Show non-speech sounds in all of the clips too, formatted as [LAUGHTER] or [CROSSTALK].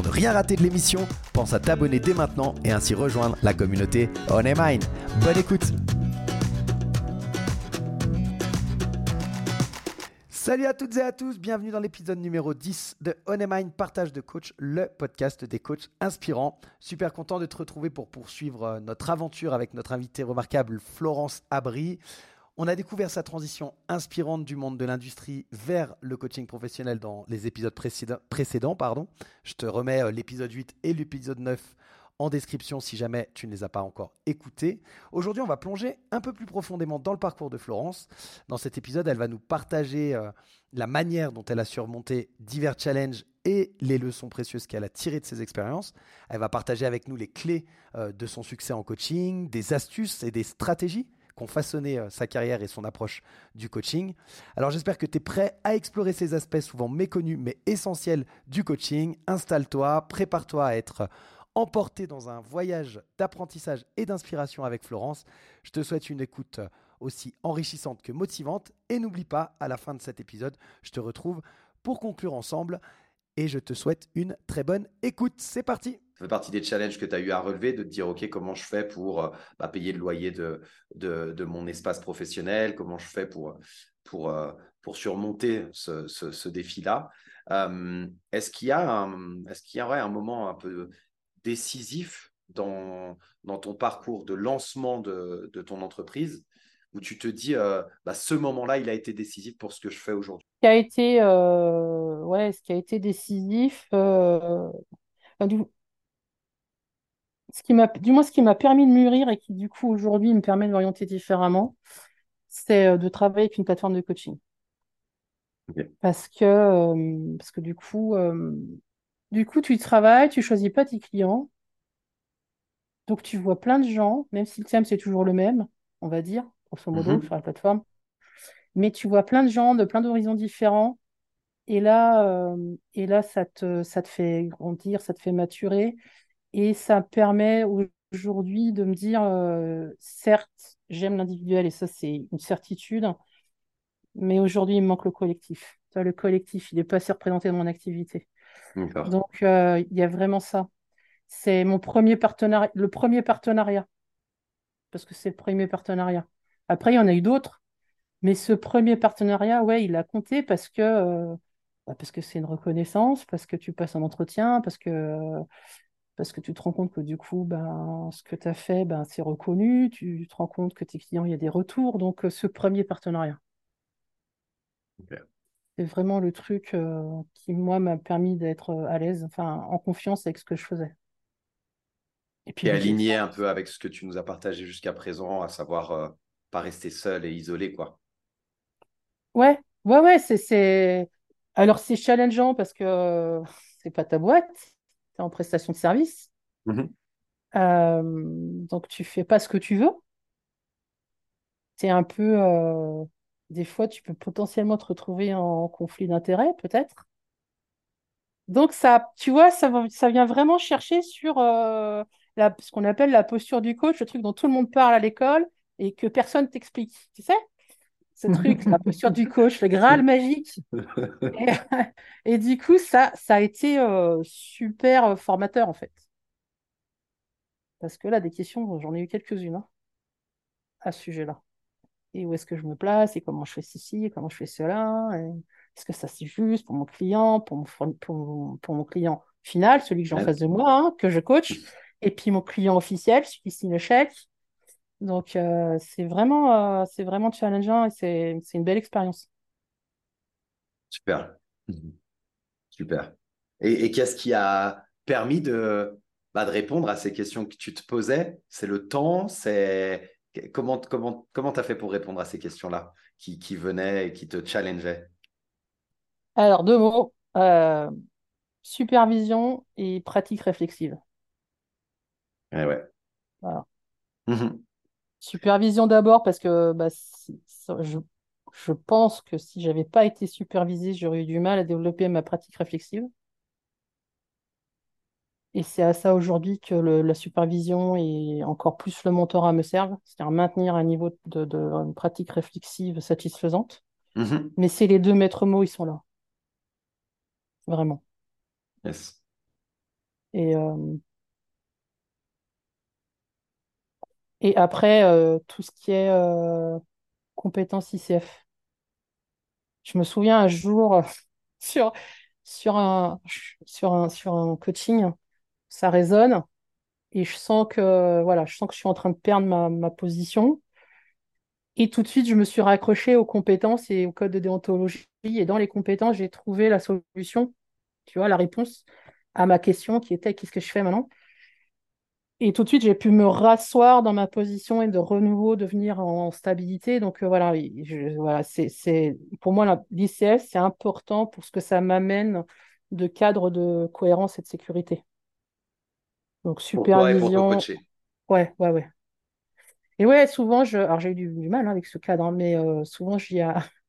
Pour ne rien rater de l'émission, pense à t'abonner dès maintenant et ainsi rejoindre la communauté On Mine. Bonne écoute Salut à toutes et à tous, bienvenue dans l'épisode numéro 10 de On Mind Partage de Coach, le podcast des coachs inspirants. Super content de te retrouver pour poursuivre euh, notre aventure avec notre invitée remarquable Florence Abri. On a découvert sa transition inspirante du monde de l'industrie vers le coaching professionnel dans les épisodes précédents. Pardon. Je te remets euh, l'épisode 8 et l'épisode 9 en description si jamais tu ne les as pas encore écoutés. Aujourd'hui, on va plonger un peu plus profondément dans le parcours de Florence. Dans cet épisode, elle va nous partager euh, la manière dont elle a surmonté divers challenges et les leçons précieuses qu'elle a tirées de ses expériences. Elle va partager avec nous les clés euh, de son succès en coaching, des astuces et des stratégies qui ont façonné euh, sa carrière et son approche du coaching. Alors j'espère que tu es prêt à explorer ces aspects souvent méconnus mais essentiels du coaching. Installe-toi, prépare-toi à être emporté dans un voyage d'apprentissage et d'inspiration avec Florence. Je te souhaite une écoute aussi enrichissante que motivante. Et n'oublie pas, à la fin de cet épisode, je te retrouve pour conclure ensemble. Et je te souhaite une très bonne écoute. C'est parti ça fait partie des challenges que tu as eu à relever, de te dire, OK, comment je fais pour euh, bah, payer le loyer de, de, mon espace professionnel, comment je fais pour, pour, euh, pour surmonter ce, ce, défi-là? Euh, est-ce qu'il y a, un, est-ce qu'il y aurait un moment un peu décisif dans, dans ton parcours de lancement de, de ton entreprise où tu te dis, bah, ce moment-là, il a été décisif pour ce que je fais aujourd'hui? Qui a été, euh, ouais, ce qui a été décisif, euh, du, ce qui m'a, du moins ce qui m'a permis de mûrir et qui du coup aujourd'hui me permet de m'orienter différemment, c'est de travailler avec une plateforme de coaching. Parce que, parce que du coup, du coup, tu travailles, tu choisis pas tes clients. Donc, tu vois plein de gens, même si le thème, c'est toujours le même, on va dire, grosso modo, mhm. sur la plateforme. Mais tu vois plein de gens de plein d'horizons différents. Et là, euh, et là ça, te, ça te fait grandir, ça te fait maturer. Et ça permet aujourd'hui de me dire, euh, certes, j'aime l'individuel et ça, c'est une certitude. Mais aujourd'hui, il me manque le collectif. Le collectif, il n'est pas assez représenté dans mon activité. Donc, euh, il y a vraiment ça. C'est mon premier partenariat, le premier partenariat, parce que c'est le premier partenariat. Après, il y en a eu d'autres, mais ce premier partenariat, ouais, il a compté parce que euh, bah, parce que c'est une reconnaissance, parce que tu passes un entretien, parce que parce que tu te rends compte que du coup, ben, ce que tu as fait, ben, c'est reconnu, tu te rends compte que tes clients, il y a des retours. Donc, euh, ce premier partenariat c'est vraiment le truc euh, qui, moi, m'a permis d'être à l'aise, enfin, en confiance avec ce que je faisais. Et puis aligné un peu avec ce que tu nous as partagé jusqu'à présent, à savoir euh, pas rester seul et isolé, quoi. Ouais, ouais, ouais, c'est, Alors, c'est challengeant parce que [LAUGHS] c'est pas ta boîte, tu es en prestation de service. Mmh donc, tu fais pas ce que tu veux. Tu es un peu des fois, tu peux potentiellement te retrouver en conflit d'intérêts, peut-être. Donc, ça, tu vois, ça, ça vient vraiment chercher sur euh, la, ce qu'on appelle la posture du coach, le truc dont tout le monde parle à l'école et que personne t'explique. Tu sais? Ce truc, la posture du coach, le Graal magique. [LAUGHS] Et, du coup, ça, ça a été euh, super euh, formateur, en fait. Parce que là, des questions, j'en ai eu quelques-unes hein, à ce sujet-là et où est-ce que je me place et comment je fais ceci et comment je fais cela. Est-ce que ça c'est juste pour mon client, pour mon, pour pour mon client final, celui que j'ai en face de moi, hein, que je coach, et puis mon client officiel, celui qui signe le chèque. Donc euh, c'est vraiment, euh, c'est vraiment challengeant et c'est, c'est une belle expérience. Super. Super. Et, et qu'est-ce qui a permis de, bah, de répondre à ces questions que tu te posais? C'est le temps? C'est comment comment comment as fait pour répondre à ces questions-là qui, qui venaient et qui te challengeaient? Alors, deux mots. Euh, supervision et pratique réflexive. Eh ouais. Voilà. Mhm. Supervision d'abord parce que bah, je, je pense que si j'avais pas été supervisée, j'aurais eu du mal à développer ma pratique réflexive. Et c'est à ça aujourd'hui que la supervision et encore plus le mentorat me servent, c'est-à-dire maintenir un niveau de, pratique réflexive satisfaisante. Mhm. Mais c'est les deux maîtres mots, ils sont là. Vraiment. Yes. Et, euh, et après, euh, tout ce qui est euh, compétences ICF. Je me souviens un jour [LAUGHS] sur, sur, un, sur, un, sur un coaching, ça résonne et je sens que voilà, je sens que je suis en train de perdre ma, ma position. Et tout de suite, je me suis raccrochée aux compétences et au code de déontologie. Et dans les compétences, j'ai trouvé la solution, tu vois, la réponse à ma question qui était qu'est-ce que je fais maintenant? Et tout de suite, j'ai pu me rasseoir dans ma position et de renouveau devenir en stabilité. Donc euh, voilà, voilà c'est, pour moi, l'ICS, c'est important pour ce que ça m'amène de cadre de cohérence et de sécurité. Donc supervision. ouais, ouais, ouais. Et ouais, souvent, je... alors j'ai eu du, mal hein, avec ce cadre, hein, mais euh, souvent, je dis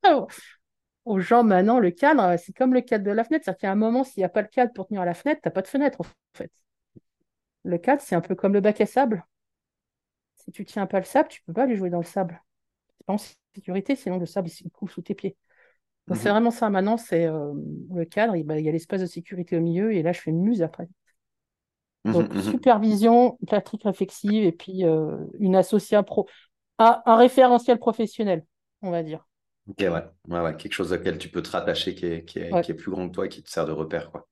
[LAUGHS] aux gens maintenant, le cadre, c'est comme le cadre de la fenêtre. C'est-à-dire qu'il y a un moment, s'il n'y a pas le cadre pour tenir la fenêtre, tu n'as pas de fenêtre, en fait. Le cadre, c'est un peu comme le bac à sable. Si tu tiens pas le sable, tu peux pas aller jouer dans le sable. C'est pas en sécurité, sinon le sable il coule sous tes pieds. Donc c'est mhm. vraiment ça. Maintenant, c'est euh, le cadre, il, y a l'espace de sécurité au milieu, et là, je fais muse après. Mhm, Donc, mhm. supervision, pratique réflexive, et puis euh, une association pro, un, référentiel professionnel, on va dire. Ok, ouais. ouais, ouais. quelque chose auquel tu peux te rattacher qui est, qui est, qui est plus grand que toi et qui te sert de repère. Quoi.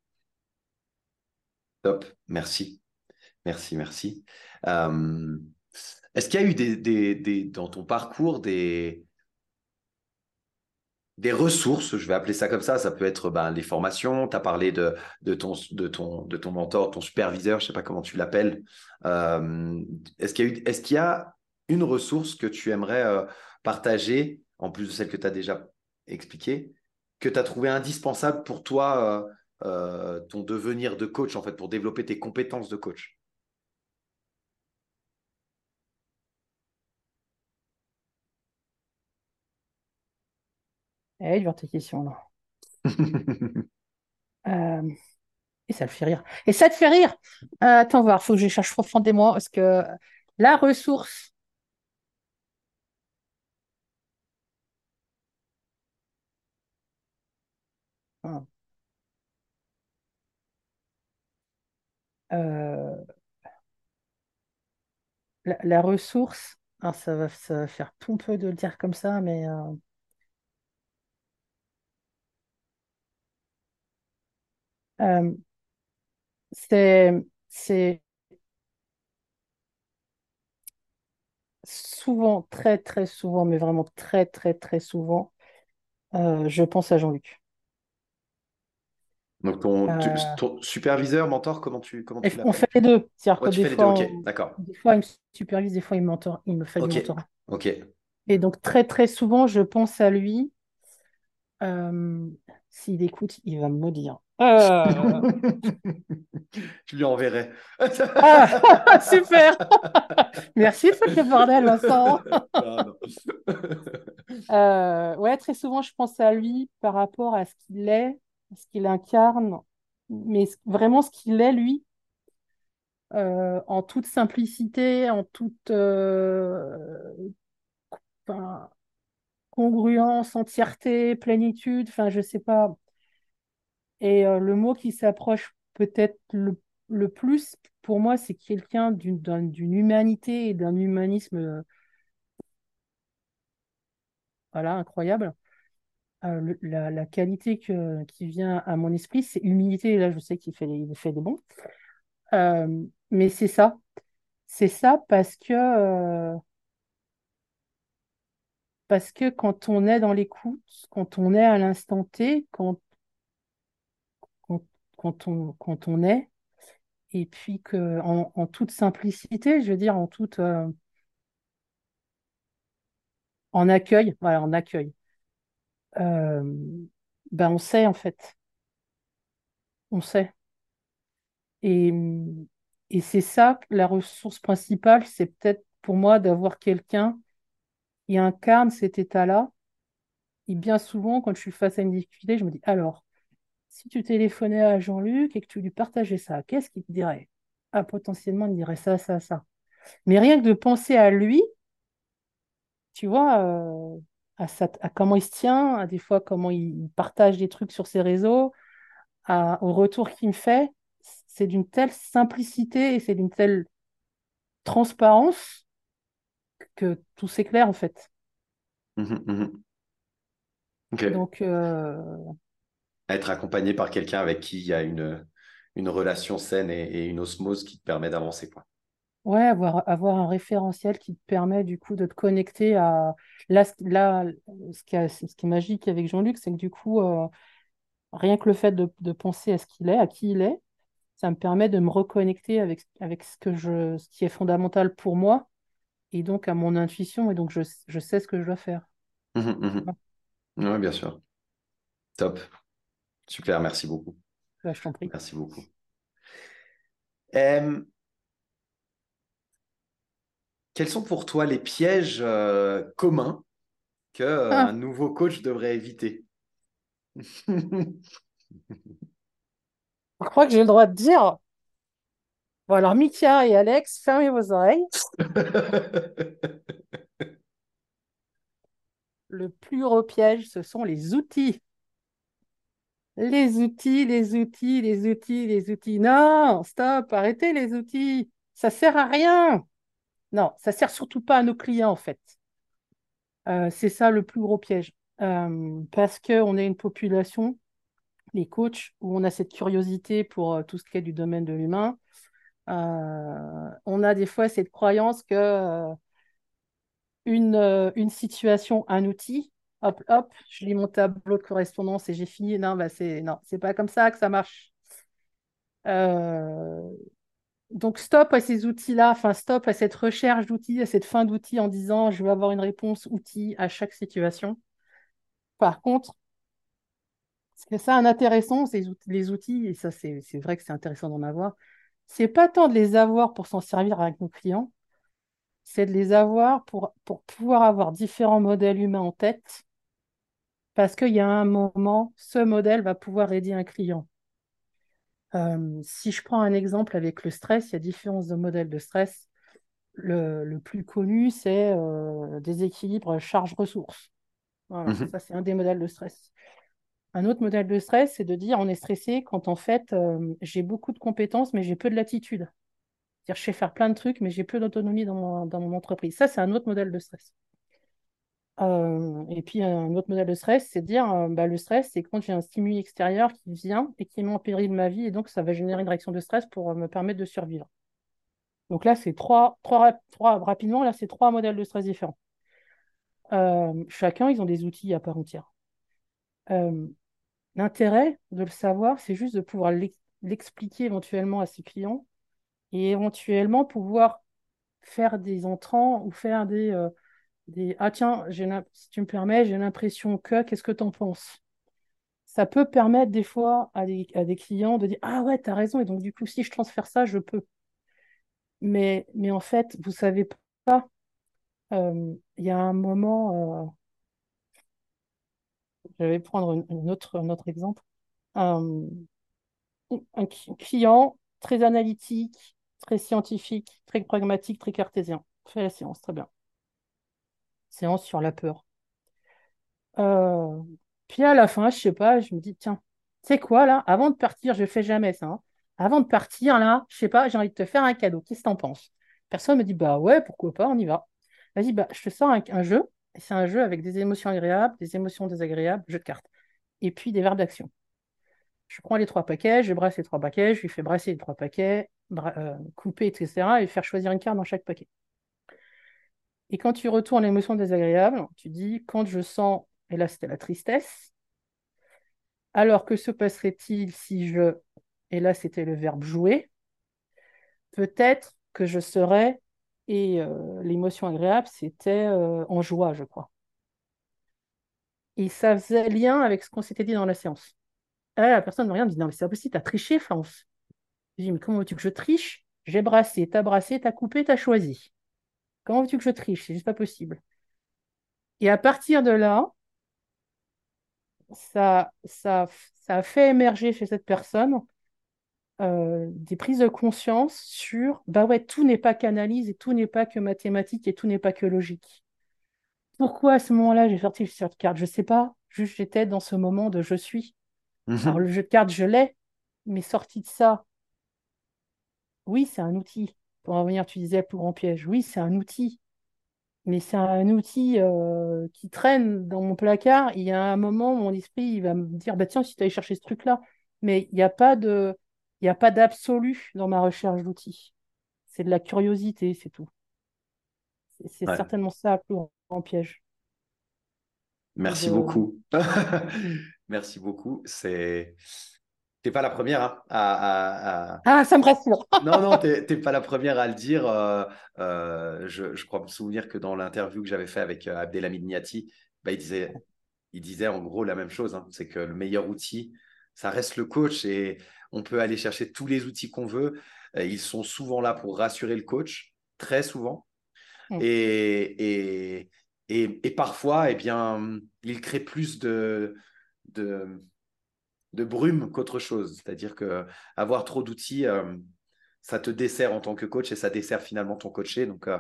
Top, merci. Merci, merci. Est-ce qu'il y a eu dans ton parcours des, ressources, je vais appeler ça comme ça, ça peut être ben, les formations, tu as parlé de, ton, de, ton, de ton mentor, ton superviseur, je ne sais pas comment tu l'appelles. est-ce qu'il y, a eu, est-ce qu'il y a une ressource que tu aimerais euh, partager, en plus de celle que tu as déjà expliquée, que tu as trouvé indispensable pour toi, euh, euh, ton devenir de coach, en fait, pour développer tes compétences de coach? Eh, tes questions, là. [LAUGHS] Euh, et ça le fait rire. Et ça te fait rire. Euh, attends voir, faut que je cherche profondément parce que la ressource. Ah. Euh, la, ressource, alors ça va, ça va faire pompeux de le dire comme ça, mais Euh, c'est souvent, très très souvent, mais vraiment très très très souvent, euh, je pense à Jean-Luc. Donc ton, euh, superviseur, mentor, comment tu comment tu On fait les deux. C'est-à-dire que des fois, d'accord. des fois, il me supervise, des fois, il me mentor, il me fait du mentorat. Ok. Et donc très très souvent, je pense à lui. S'il écoute, il va me maudire. Euh... Je lui enverrai. ah, [LAUGHS] super Merci faire le bordel, Vincent. euh, ouais, très souvent, je pense à lui par rapport à ce qu'il est, ce qu'il incarne, mais vraiment ce qu'il est, lui, euh, en toute simplicité, en toute euh, congruence, entièreté, plénitude, enfin, je sais pas. Et euh, le mot qui s'approche peut-être le, plus, pour moi, c'est quelqu'un d'une humanité et d'un humanisme euh, voilà, incroyable. Euh, la, qualité que, qui vient à mon esprit, c'est humilité. Là, je sais qu'il fait, il fait des bons. mais c'est ça. C'est ça parce que, parce que quand on est dans l'écoute, quand on est à l'instant T, quand quand on, est, et puis que en, toute simplicité, je veux dire, en toute en accueil, voilà, en accueil. ben on sait en fait. On sait. Et, et c'est ça, la ressource principale, c'est peut-être pour moi d'avoir quelqu'un qui incarne cet état-là. Et bien souvent, quand je suis face à une difficulté, je me dis, alors, si tu téléphonais à Jean-Luc et que tu lui partageais ça, qu'est-ce qu'il te dirait? Ah, potentiellement, il dirait ça, ça, ça. Mais rien que de penser à lui, tu vois, euh, à, à, comment il se tient, à des fois comment il partage des trucs sur ses réseaux, au retour qu'il me fait, c'est d'une telle simplicité et c'est d'une telle transparence que tout s'éclaire en fait. Mmh mmh Donc, euh, être accompagné par quelqu'un avec qui il y a une, une relation saine et, une osmose qui te permet d'avancer. Quoi. Ouais, avoir, avoir un référentiel qui te permet du coup de te connecter à. Là, là ce, qui est, ce qui est magique avec Jean-Luc, c'est que du coup, euh, rien que le fait de, de penser à ce qu'il est, à qui il est, ça me permet de me reconnecter avec, avec ce, que je, ce qui est fondamental pour moi et donc à mon intuition, et donc je, je sais ce que je dois faire. Mmh mmh oui, bien sûr. Top. Super, merci beaucoup. Bah, je t'en prie. Merci beaucoup. quels sont pour toi les pièges euh, communs qu'un euh, ah. nouveau coach devrait éviter? Je crois que j'ai le droit de dire. Bon, alors, Mika et Alex, fermez vos oreilles. [LAUGHS] le plus gros piège, ce sont les outils les outils, les outils, les outils, les outils. Non, stop, arrêtez les outils. Ça sert à rien. Non, ça sert surtout pas à nos clients en fait. Euh, c'est ça le plus gros piège. Euh, parce qu'on est une population, les coachs, où on a cette curiosité pour euh, tout ce qui est du domaine de l'humain. on a des fois cette croyance que une, une situation, un outil, hop, hop, je lis mon tableau de correspondance et j'ai fini. Non, bah c'est non, c'est pas comme ça que ça marche. Euh, donc stop à ces outils-là, enfin stop à cette recherche d'outils, à cette fin d'outils en disant je veux avoir une réponse outil à chaque situation. Par contre, ce que ça un intéressant, c'est les outils, et ça c'est vrai que c'est intéressant d'en avoir, c'est pas tant de les avoir pour s'en servir avec nos clients, c'est de les avoir pour, pour pouvoir avoir différents modèles humains en tête parce qu'il y a un moment, ce modèle va pouvoir aider un client. Euh, si je prends un exemple avec le stress, il y a différents modèles de stress. Le, plus connu, c'est euh, déséquilibre charge-ressources. Voilà, mhm. ça, c'est un des modèles de stress. Un autre modèle de stress, c'est de dire on est stressé quand en fait euh, j'ai beaucoup de compétences, mais j'ai peu de latitude. C'est-à-dire je sais faire plein de trucs, mais j'ai peu d'autonomie dans dans mon entreprise. Ça, c'est un autre modèle de stress. Euh, et puis, un autre modèle de stress, c'est de dire euh, bah, le stress, c'est quand j'ai un stimuli extérieur qui vient et qui met en péril ma vie, et donc ça va générer une réaction de stress pour euh, me permettre de survivre. Donc là, c'est trois, trois, trois, rapidement, là, c'est trois modèles de stress différents. chacun, ils ont des outils à part entière. L'intérêt de le savoir, c'est juste de pouvoir l'expliquer éventuellement à ses clients et éventuellement pouvoir faire des entrants ou faire des ah tiens, si tu me permets, j'ai l'impression que, qu'est-ce que tu en penses? Ça peut permettre des fois à des, clients de dire Ah ouais, tu as raison, et donc du coup, si je transfère ça, je peux. Mais, mais en fait, vous savez pas, euh, il y a un moment, euh, je vais prendre une autre, un autre exemple. un client très analytique, très scientifique, très pragmatique, très cartésien. Fait la séance, très bien séance sur la peur. Euh, puis à la fin, je sais pas, je me dis, tiens, c'est quoi là? Avant de partir, je fais jamais ça. Hein. Avant de partir, là, je sais pas, j'ai envie de te faire un cadeau. Qu'est-ce que t'en penses? Personne me dit, bah ouais, pourquoi pas, on y va. Vas-y, bah, je te sors un, jeu. C'est un jeu avec des émotions agréables, des émotions désagréables, jeu de cartes. Et puis des verbes d'action. Je prends les trois paquets, je brasse les trois paquets, je lui fais brasser les trois paquets, euh, couper, etc. et faire choisir une carte dans chaque paquet. Et quand tu retournes l'émotion désagréable, tu dis quand je sens, et là c'était la tristesse, alors que se passerait-il si je, et là c'était le verbe jouer, peut-être que je serais, et l'émotion agréable, c'était en joie, je crois. Et ça faisait lien avec ce qu'on s'était dit dans la séance. là, la personne me regarde me dit Non, mais c'est pas possible, t'as triché, France. Je dis Mais comment veux-tu que je triche? J'ai brassé, t'as brassé, t'as coupé, t'as choisi. Comment veux-tu que je triche? C'est juste pas possible. Et à partir de là, ça, ça, ça a fait émerger chez cette personne euh, des prises de conscience sur bah ouais, tout n'est pas qu'analyse et tout n'est pas que mathématique et tout n'est pas que logique. Pourquoi à ce moment-là j'ai sorti le jeu de cartes? Je ne sais pas. Juste j'étais dans ce moment de je suis. Mhm. Alors le jeu de cartes, je l'ai, mais sorti de ça, oui, c'est un outil. Pour revenir, tu disais plus grand piège. Oui, c'est un outil mais c'est un outil euh, qui traîne dans mon placard. Il y a un moment, mon esprit il va me dire bah, Tiens, si tu allais chercher ce truc-là. Mais il n'y a pas de. Il n'y a pas d'absolu dans ma recherche d'outils. C'est de la curiosité, c'est tout. C'est certainement ça le plus grand piège. Merci beaucoup. [LAUGHS] Merci beaucoup. C'est T'es pas la première hein, à, Ah, ça me rassure. [LAUGHS] non, non, t'es pas la première à le dire. Euh, euh, je, je, crois me souvenir que dans l'interview que j'avais fait avec euh, Abdelhamid Niati, bah, il, disait, il disait en gros la même chose. Hein. c'est que le meilleur outil, ça reste le coach et on peut aller chercher tous les outils qu'on veut. Ils sont souvent là pour rassurer le coach, très souvent. Et, et, et, et, parfois, eh bien, ils créent plus de, de de brume qu'autre chose. C'est-à-dire que avoir trop d'outils, euh, ça te dessert en tant que coach et ça dessert finalement ton coaché. Donc, euh,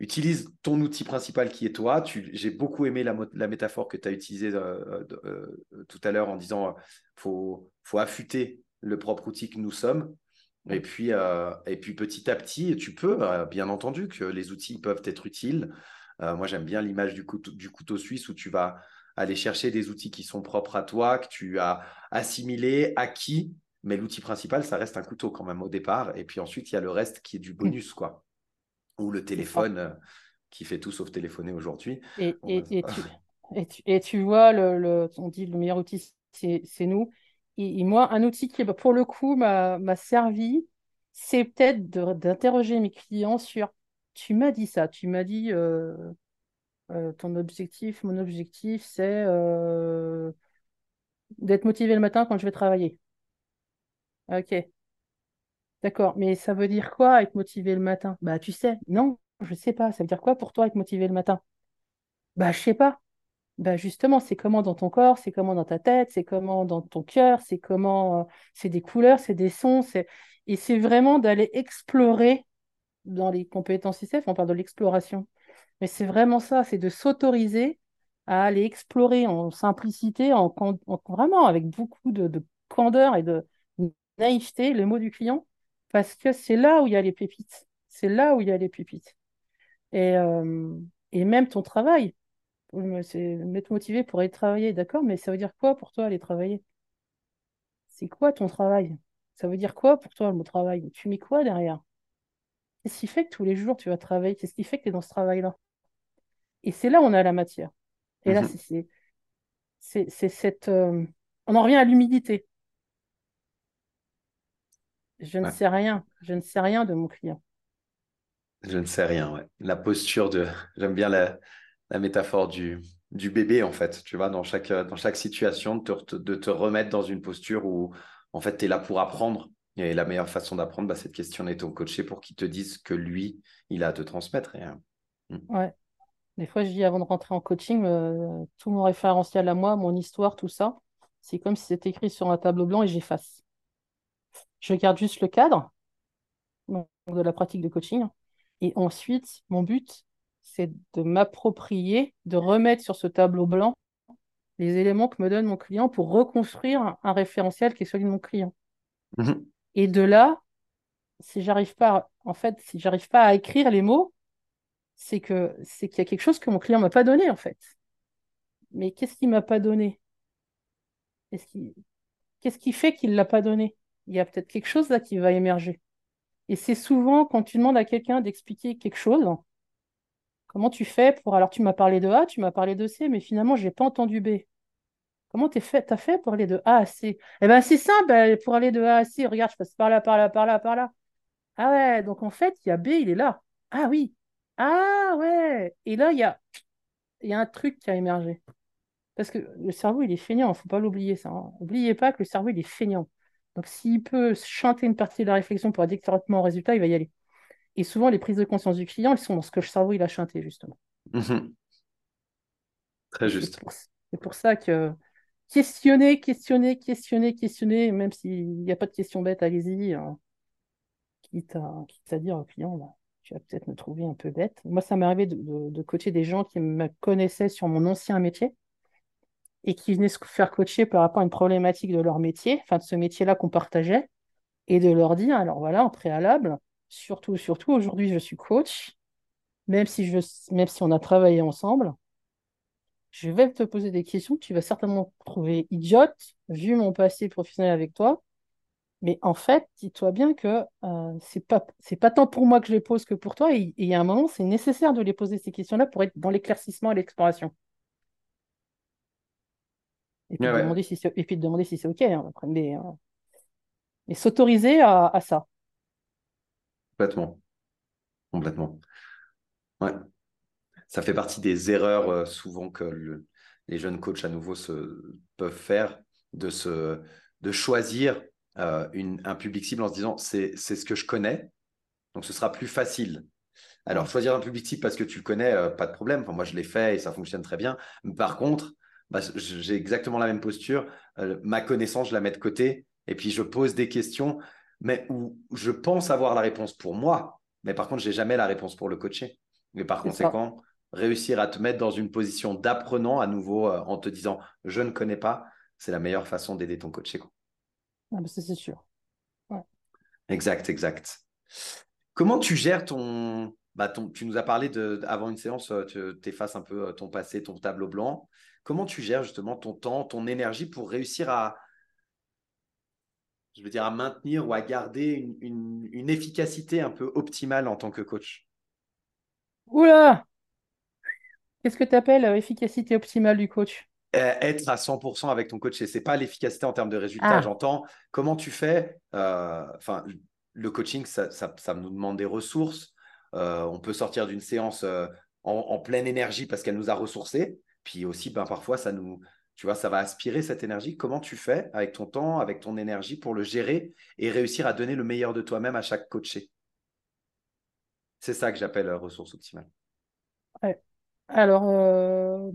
utilise ton outil principal qui est toi. J'ai beaucoup aimé la, métaphore que tu as utilisée euh, tout à l'heure en disant faut, faut affûter le propre outil que nous sommes. Et puis, et puis petit à petit, tu peux, bien entendu, que les outils peuvent être utiles. moi, j'aime bien l'image du, du couteau suisse où tu vas aller chercher des outils qui sont propres à toi, que tu as assimilés, acquis. Mais l'outil principal, ça reste un couteau quand même au départ. Et puis ensuite, il y a le reste qui est du bonus, quoi. Ou le téléphone euh, qui fait tout sauf téléphoner aujourd'hui. Et, et, [LAUGHS] tu, vois, le, on dit le meilleur outil, c'est nous. Et, moi, un outil qui, pour le coup, m'a servi, c'est peut-être d'interroger mes clients sur tu m'as dit ça, tu m'as dit euh, euh, ton objectif, mon objectif, c'est euh, d'être motivé le matin quand je vais travailler. Ok. D'accord, mais ça veut dire quoi être motivé le matin? Bah tu sais, non, je sais pas. Ça veut dire quoi pour toi être motivé le matin? Bah je sais pas. Bah justement, c'est comment dans ton corps, c'est comment dans ta tête, c'est comment dans ton cœur, c'est comment, euh, c'est des couleurs, c'est des sons, c'est et c'est vraiment d'aller explorer dans les compétences ICF, on parle de l'exploration. Mais c'est vraiment ça, c'est de s'autoriser à aller explorer en simplicité, en, vraiment avec beaucoup de, candeur et de naïveté le mot du client, parce que c'est là où il y a les pépites. C'est là où il y a les pépites. Et, euh, et même ton travail, c'est m'être motivé pour aller travailler, d'accord, mais ça veut dire quoi pour toi aller travailler? C'est quoi ton travail? Ça veut dire quoi pour toi le mot travail? Tu mets quoi derrière? Qu'est-ce qui fait que tous les jours tu vas travailler? Qu'est-ce qui fait que tu es dans ce travail-là? Et c'est là où on a la matière. Et là, mhm. c'est cette. Euh, on en revient à l'humidité. Je ne sais rien. Je ne sais rien de mon client. Je ne sais rien, ouais. La posture de. [LAUGHS] J'aime bien la, métaphore du, du bébé, en fait. Tu vois, dans chaque, dans chaque situation, de te, de te remettre dans une posture où, en fait, tu es là pour apprendre. Et la meilleure façon d'apprendre, bah, c'est de questionner ton coaché pour qu'il te dise que lui, il a à te transmettre. Et, euh, Ouais. Des fois, je dis avant de rentrer en coaching, euh, tout mon référentiel à moi, mon histoire, tout ça, c'est comme si c'était écrit sur un tableau blanc et j'efface. Je garde juste le cadre de la pratique de coaching. Et ensuite, mon but, c'est de m'approprier, de remettre sur ce tableau blanc les éléments que me donne mon client pour reconstruire un référentiel qui est celui de mon client. Mhm. Et de là, si j'arrive pas, en fait, si j'arrive pas à écrire les mots, c'est que c'est qu'il y a quelque chose que mon client m'a pas donné en fait. Mais qu'est-ce qu'il m'a pas donné? Qu'est-ce qui, qu'est-ce fait qu'il l'a pas donné? Il y a peut-être quelque chose là qui va émerger. Et c'est souvent quand tu demandes à quelqu'un d'expliquer quelque chose, comment tu fais pour alors tu m'as parlé de A, tu m'as parlé de C, mais finalement j'ai pas entendu B. Comment tu fait, as fait pour aller de A à C? Eh bien, c'est simple, ben, pour aller de A à C, regarde, je passe par là, par là, par là, par là. Ah ouais, donc en fait, il y a B, il est là. Ah oui. Ah ouais. Et là, il y a, il y a un truc qui a émergé. Parce que le cerveau, il est feignant, il ne faut pas l'oublier ça. N'oubliez hein. pas que le cerveau, il est feignant. Donc s'il peut chanter une partie de la réflexion pour aller directement au résultat, il va y aller. Et souvent, les prises de conscience du client, elles sont dans ce que le cerveau, il a chanté, justement. Mhm. Très juste. C'est pour, ça que questionner, questionner, questionner, questionner, même s'il n'y a pas de question bête, allez-y. Hein. Quitte, à, dire au client, bah, tu vas peut-être me trouver un peu bête. Moi, ça m'est arrivé de, coacher des gens qui me connaissaient sur mon ancien métier et qui venaient se faire coacher par rapport à une problématique de leur métier, enfin de ce métier-là qu'on partageait, et de leur dire, alors voilà, en préalable, surtout, surtout, aujourd'hui, je suis coach, même si, même si on a travaillé ensemble, je vais te poser des questions que tu vas certainement trouver idiotes, vu mon passé professionnel avec toi. Mais en fait, dis-toi bien que euh, c'est pas c'est pas tant pour moi que je les pose que pour toi. Et il y a un moment, c'est nécessaire de les poser ces questions-là pour être dans l'éclaircissement et l'exploration. Et puis, de demander si et puis de demander si c'est OK. Hein, mais, euh, s'autoriser à, ça. Complètement. Complètement. Ouais. Ça fait partie des erreurs euh, souvent que les jeunes coachs à nouveau se, peuvent faire de, se, de choisir euh, une, un public cible en se disant c'est ce que je connais, donc ce sera plus facile. Alors, choisir un public cible parce que tu le connais, pas de problème. Enfin, moi, je l'ai fait et ça fonctionne très bien. Par contre, bah, j'ai exactement la même posture. Euh, ma connaissance, je la mets de côté et puis je pose des questions, mais où je pense avoir la réponse pour moi, mais par contre, je n'ai jamais la réponse pour le coacher. Mais par conséquent, réussir à te mettre dans une position d'apprenant à nouveau euh, en te disant je ne connais pas, c'est la meilleure façon d'aider ton coaché. Ah, c'est sûr. Exact, exact. Comment tu gères ton, bah, tu nous as parlé de, avant une séance, euh, tu effaces un peu ton passé, ton tableau blanc. Comment tu gères justement ton temps, ton énergie pour réussir à, je veux dire, à maintenir ou à garder une, efficacité un peu optimale en tant que coach? Oula Qu'est-ce que tu appelles euh, efficacité optimale du coach? euh, Être à 100% avec ton coach. Et ce n'est pas l'efficacité en termes de résultats. Ah. J'entends comment tu fais. Euh, enfin, le coaching, ça, nous demande des ressources. on peut sortir d'une séance en, pleine énergie parce qu'elle nous a ressourcés. Puis aussi, ben, parfois, ça nous, tu vois, ça va aspirer cette énergie. Comment tu fais avec ton temps, avec ton énergie pour le gérer et réussir à donner le meilleur de toi-même à chaque coaché? C'est ça que j'appelle euh, ressource optimale. Alors, euh,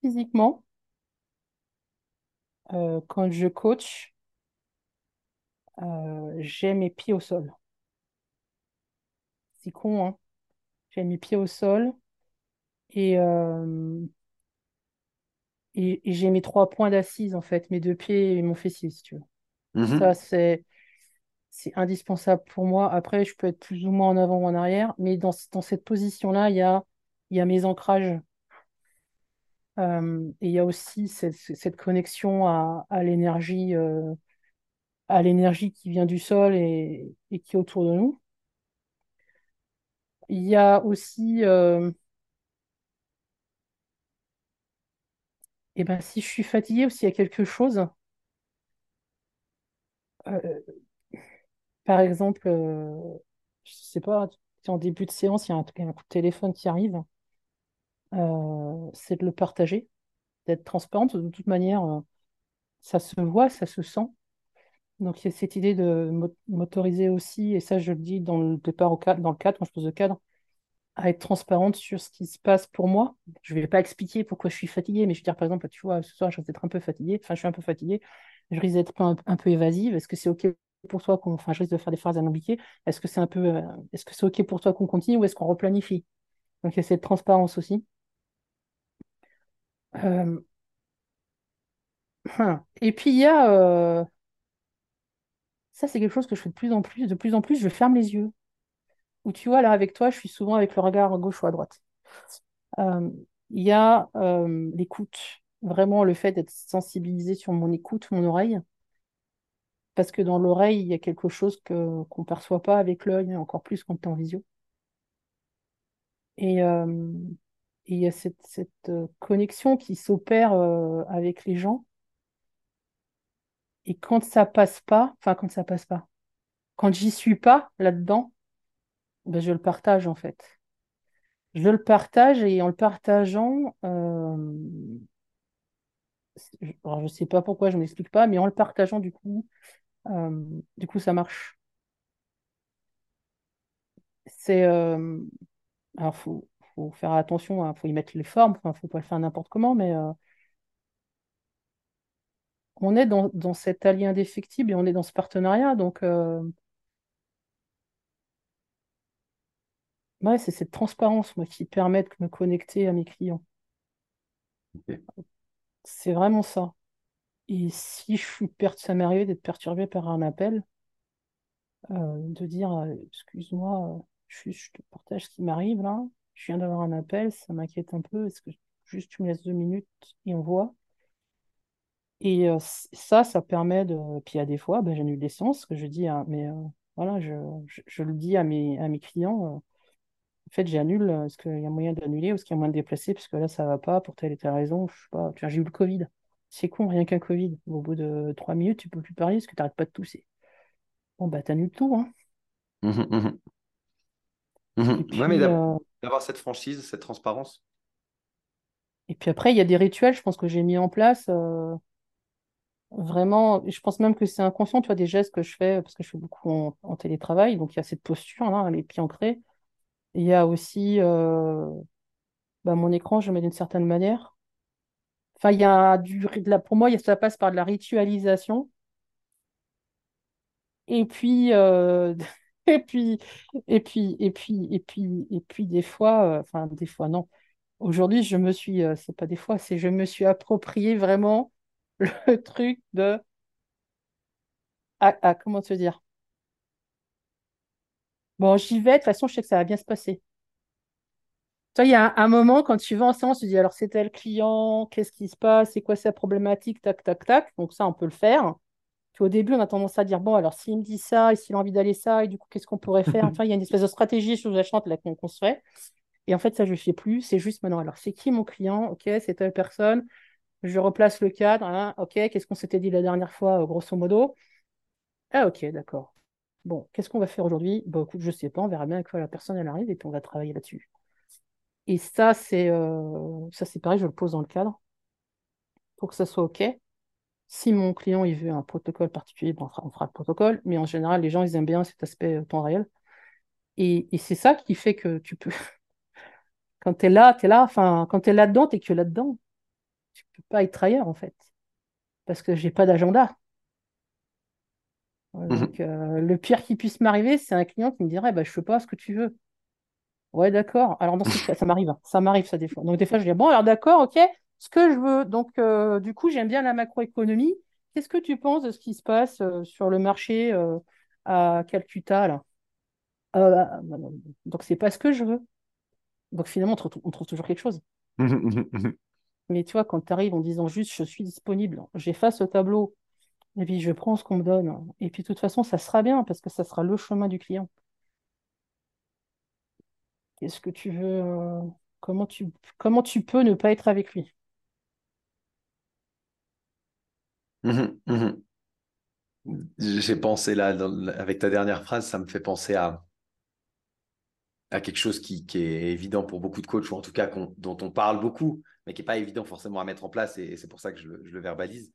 physiquement, euh, quand je coach, j'ai mes pieds au sol. C'est con, hein J'ai mes pieds au sol. Euh, et, et, j'ai mes trois points d'assise, en fait, mes deux pieds et mon fessier, si tu veux. Mm-hmm. Ça, c'est, c'est indispensable pour moi. Après, je peux être plus ou moins en avant ou en arrière, mais dans, dans cette position-là, il y a, y a mes ancrages. Et il y a aussi cette, connexion à, l'énergie à l'énergie qui vient du sol et, qui est autour de nous. Il y a aussi Et eh ben, si je suis fatiguée ou s'il y a quelque chose, par exemple, je sais pas, en début de séance, il y a un, coup de téléphone qui arrive, c'est de le partager, d'être transparente. De toute manière, ça se voit, ça se sent. Donc, il y a cette idée de m'autoriser aussi, et ça, je le dis dans le départ au cadre, dans le cadre, quand je pose le cadre, à être transparente sur ce qui se passe pour moi. Je ne vais pas expliquer pourquoi je suis fatiguée, mais je vais dire par exemple, tu vois, ce soir, je vais être un peu fatiguée, enfin, je suis un peu fatiguée, je risque d'être un, peu évasive. Est-ce que c'est OK pour toi qu'on, enfin, risque de faire des phrases alambiquées? Est-ce que c'est un peu, euh, est-ce que c'est OK pour toi qu'on continue ou est-ce qu'on replanifie? Donc, il y a cette transparence aussi. Euh, hein. Et puis, il y a. Euh, ça, c'est quelque chose que je fais de plus en plus. De plus en plus, je ferme les yeux où tu vois, là, avec toi, je suis souvent avec le regard à gauche ou à droite. Euh, il y a l'écoute, vraiment le fait d'être sensibilisé sur mon écoute, mon oreille, parce que dans l'oreille, il y a quelque chose qu'on ne perçoit pas avec l'œil, encore plus quand tu es en visio. Et, il y a cette, cette connexion qui s'opère avec les gens. Et quand ça passe pas, enfin quand ça passe pas, quand j'y suis pas là-dedans, ben, je le partage en fait. Je le partage et en le partageant, euh, je ne sais pas pourquoi, je ne m'explique pas, mais en le partageant, du coup, euh, du coup, ça marche. C'est. Euh, alors, faut, faut, faire attention, il hein, faut y mettre les formes, il ne faut pas le faire n'importe comment, mais on est dans, dans, cet allié indéfectible et on est dans ce partenariat. Donc, Ouais, c'est cette transparence, moi, qui permet de me connecter à mes clients. C'est vraiment ça. Et si je suis per... ça m'est arrivé d'être perturbé par un appel, euh, de dire euh, excuse-moi, euh, je, te partage ce qui m'arrive là, je viens d'avoir un appel, ça m'inquiète un peu, est-ce que juste tu me laisses deux minutes et on voit? Et ça, ça permet de. Puis à des fois, ben, j'annule des séances, que je dis, mais voilà, je, je, le dis à mes, à mes clients en fait, j'annule. Euh, est-ce qu'il y a moyen d'annuler ou est-ce qu'il y a moyen de déplacer Parce que là, ça va pas pour telle et telle raison. Je sais pas. J'ai eu le Covid. C'est con, rien qu'un Covid. Au bout de trois minutes, tu peux plus parler parce que tu n'arrêtes pas de tousser. Bon, bah, t'annules tout. Hein. Mmh mmh mmh mais euh, d'avoir cette franchise, cette transparence. Et puis après, il y a des rituels, je pense que j'ai mis en place. Euh, vraiment, je pense même que c'est inconscient, tu vois, des gestes que je fais, parce que je fais beaucoup en, télétravail, donc il y a cette posture, là, les pieds ancrés. Il y a aussi euh, bah, mon écran, je mets d'une certaine manière. Enfin, il y a du, pour moi, ça passe par de la ritualisation. Et puis, euh, [LAUGHS] et puis, et puis, et puis, et puis, et puis, des fois, euh, enfin, des fois, non. Aujourd'hui, je me suis, c'est pas des fois, c'est je me suis approprié vraiment [LAUGHS] le truc de, ah, comment te dire, Bon, j'y vais, de toute façon, je sais que ça va bien se passer. Toi, il y a un, moment, quand tu vas en séance, tu dis alors c'est tel client, qu'est-ce qui se passe, c'est quoi sa problématique, tac, tac, tac. Donc, ça, on peut le faire. Puis au début, on a tendance à dire bon, alors s'il me dit ça, et s'il a envie d'aller ça, et du coup, qu'est-ce qu'on pourrait faire? [LAUGHS] Enfin, il y a une espèce de stratégie sur la chante là qu'on se fait. Et en fait, ça, je ne sais plus. C'est juste maintenant, alors c'est qui mon client? Ok, c'est telle personne. Je replace le cadre. Hein. ok, qu'est-ce qu'on s'était dit la dernière fois, grosso modo? Ah, ok, d'accord. Bon, qu'est-ce qu'on va faire aujourd'hui? Bon, écoute, je sais pas, on verra bien quand la personne elle arrive et puis on va travailler là-dessus. Et ça, c'est euh, ça, c'est pareil, je le pose dans le cadre pour que ça soit OK. Si mon client il veut un protocole particulier, on, fera, le protocole, mais en général, les gens ils aiment bien cet aspect euh, temps réel. Et, c'est ça qui fait que tu peux. [LAUGHS] quand tu es là, tu es là, enfin, quand tu es là-dedans, tu es que là-dedans. Tu peux pas être ailleurs en fait. Parce que j'ai pas d'agenda. Mmh donc, euh, le pire qui puisse m'arriver, c'est un client qui me dirait bah, Je ne fais pas ce que tu veux. Ouais, d'accord. Alors, dans ce cas, ça m'arrive. Hein. Ça m'arrive, ça, des fois. Donc, des fois, je dis Bon, alors, d'accord, OK, ce que je veux. Donc, euh, du coup, j'aime bien la macroéconomie. Qu'est-ce que tu penses de ce qui se passe euh, sur le marché à Calcutta, là? Bah, Donc, c'est pas ce que je veux. Donc, finalement, on trouve, toujours quelque chose. [LAUGHS] Mais tu vois, quand tu arrives en disant juste Je suis disponible, j'efface le tableau et puis je prends ce qu'on me donne. Et puis de toute façon, ça sera bien parce que ça sera le chemin du client. Qu'est-ce que tu veux euh, comment, tu, comment tu peux ne pas être avec lui? Mmh mmh J'ai pensé là, avec ta dernière phrase, ça me fait penser à, à quelque chose qui, est évident pour beaucoup de coachs, ou en tout cas dont on parle beaucoup, mais qui n'est pas évident forcément à mettre en place, et, c'est pour ça que je le, verbalise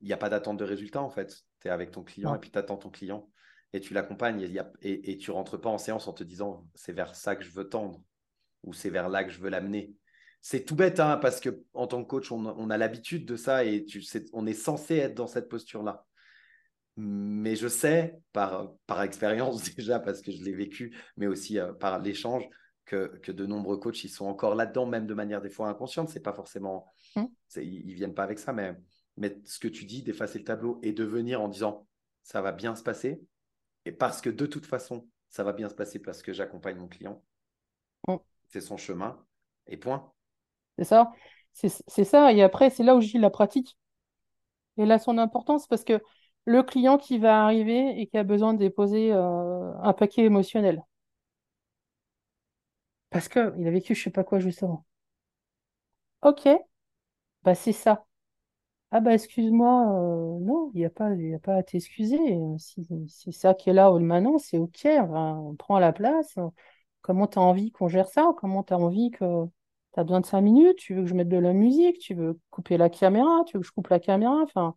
il n'y a pas d'attente de résultat en fait. Tu es avec ton client et puis tu attends ton client et tu l'accompagnes et, et, et, tu rentres pas en séance en te disant c'est vers ça que je veux tendre ou c'est vers là que je veux l'amener. C'est tout bête hein, parce que en tant que coach, on, a l'habitude de ça et tu on est censé être dans cette posture-là. Mais je sais par, par expérience [LAUGHS] déjà parce que je l'ai vécu, mais aussi euh, par l'échange que, que, de nombreux coachs ils sont encore là-dedans, même de manière des fois inconsciente. C'est pas forcément, mmh. ils, ils viennent pas avec ça, mais mais ce que tu dis, d'effacer le tableau et de venir en disant ça va bien se passer, et parce que de toute façon, ça va bien se passer parce que j'accompagne mon client. Mm. C'est son chemin, et point. C'est ça. C'est ça. Et après, c'est là où je dis la pratique. Et là, son importance, parce que le client qui va arriver et qui a besoin de déposer euh, un paquet émotionnel. Parce qu'il a vécu je ne sais pas quoi juste avant. Ok, bah c'est ça. Ah bah excuse-moi, euh, non, il n'y a pas, a pas à t'excuser. Si, c'est ça qui est là ou maintenant, c'est OK. Enfin, on prend la place. Comment tu as envie qu'on gère ça? Comment tu as envie que... Tu as besoin de cinq minutes? Tu veux que je mette de la musique? Tu veux couper la caméra? Tu veux que je coupe la caméra? Enfin,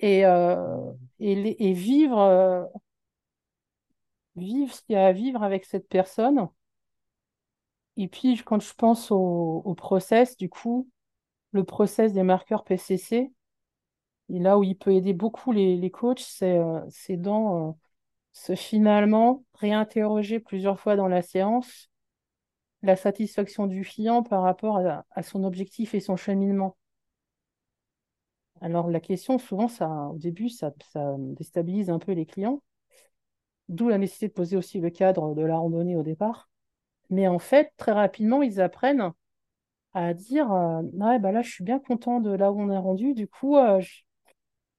et, euh, et, vivre, euh, vivre ce qu'il y a à vivre avec cette personne. Et puis, quand je pense au, process, du coup, le process des marqueurs PCC, et là où il peut aider beaucoup les, coachs, c'est euh, dans se finalement réinterroger plusieurs fois dans la séance la satisfaction du client par rapport à, son objectif et son cheminement. Alors la question, souvent, ça, au début, ça, déstabilise un peu les clients, d'où la nécessité de poser aussi le cadre de la randonnée au départ. Mais en fait, très rapidement, ils apprennent à dire euh, ouais, bah là, je suis bien content de là où on est rendu. Du coup, euh,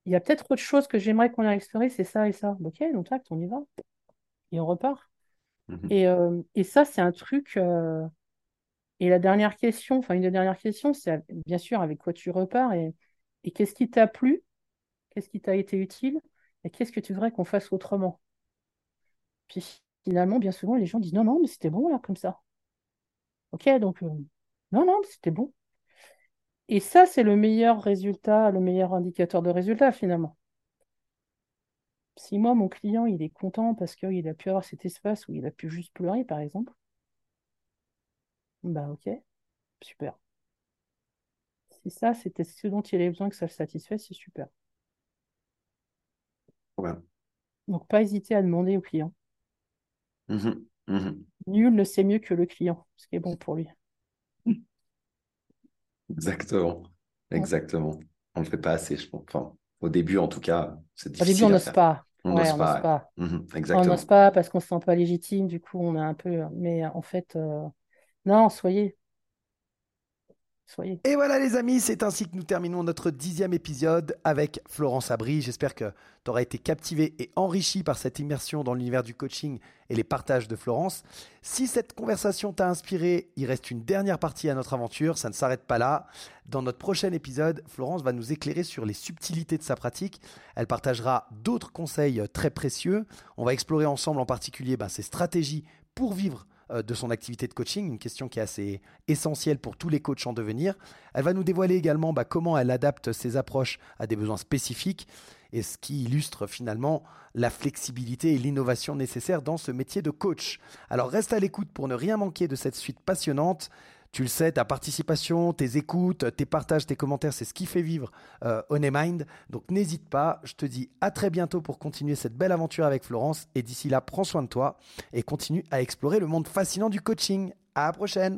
il y a peut-être autre chose que j'aimerais qu'on ait exploré, c'est ça et ça. Ok, donc tac, on y va. Et on repart. Et, euh, et ça, c'est un truc. euh, Et la dernière question, enfin, une des dernières questions, c'est bien sûr avec quoi tu repars et, qu'est-ce qui t'a plu, qu'est-ce qui t'a été utile? Et qu'est-ce que tu voudrais qu'on fasse autrement? Puis finalement, bien souvent, les gens disent non, non, mais c'était bon là, comme ça. Ok, donc euh, non, non, mais c'était bon. Et ça, c'est le meilleur résultat, le meilleur indicateur de résultat finalement. Si moi, mon client, il est content parce qu'il a pu avoir cet espace où il a pu juste pleurer, par exemple, bah ok, super. Si ça, c'était ce dont il avait besoin que ça le satisfait, c'est super. Ouais. Donc, pas hésiter à demander au client. Mhm. Mhm. Nul ne sait mieux que le client, ce qui est bon pour lui. [LAUGHS] Exactement. Exactement. On ne le fait pas assez, je pense. Enfin, au début, en tout cas, c'est Au début, on difficile n'ose pas. On n'ose on pas. Mhm. On Exactement. n'ose pas parce qu'on ne se sent pas légitime, du coup, on a un peu. Mais en fait, euh, non, soyez, Et voilà les amis, c'est ainsi que nous terminons notre dixième épisode avec Florence Abri. J'espère que tu auras été captivé et enrichi par cette immersion dans l'univers du coaching et les partages de Florence. Si cette conversation t'a inspiré, il reste une dernière partie à notre aventure, ça ne s'arrête pas là. Dans notre prochain épisode, Florence va nous éclairer sur les subtilités de sa pratique. Elle partagera d'autres conseils très précieux. On va explorer ensemble en particulier ben, ses stratégies pour vivre euh, de son activité de coaching, une question qui est assez essentielle pour tous les coachs en devenir. Elle va nous dévoiler également bah, comment elle adapte ses approches à des besoins spécifiques et ce qui illustre finalement la flexibilité et l'innovation nécessaires dans ce métier de coach. Alors reste à l'écoute pour ne rien manquer de cette suite passionnante. Tu le sais, ta participation, tes écoutes, tes partages, tes commentaires, c'est ce qui fait vivre euh, On Mind. Donc n'hésite pas, je te dis à très bientôt pour continuer cette belle aventure avec Florence. Et d'ici là, prends soin de toi et continue à explorer le monde fascinant du coaching. À la prochaine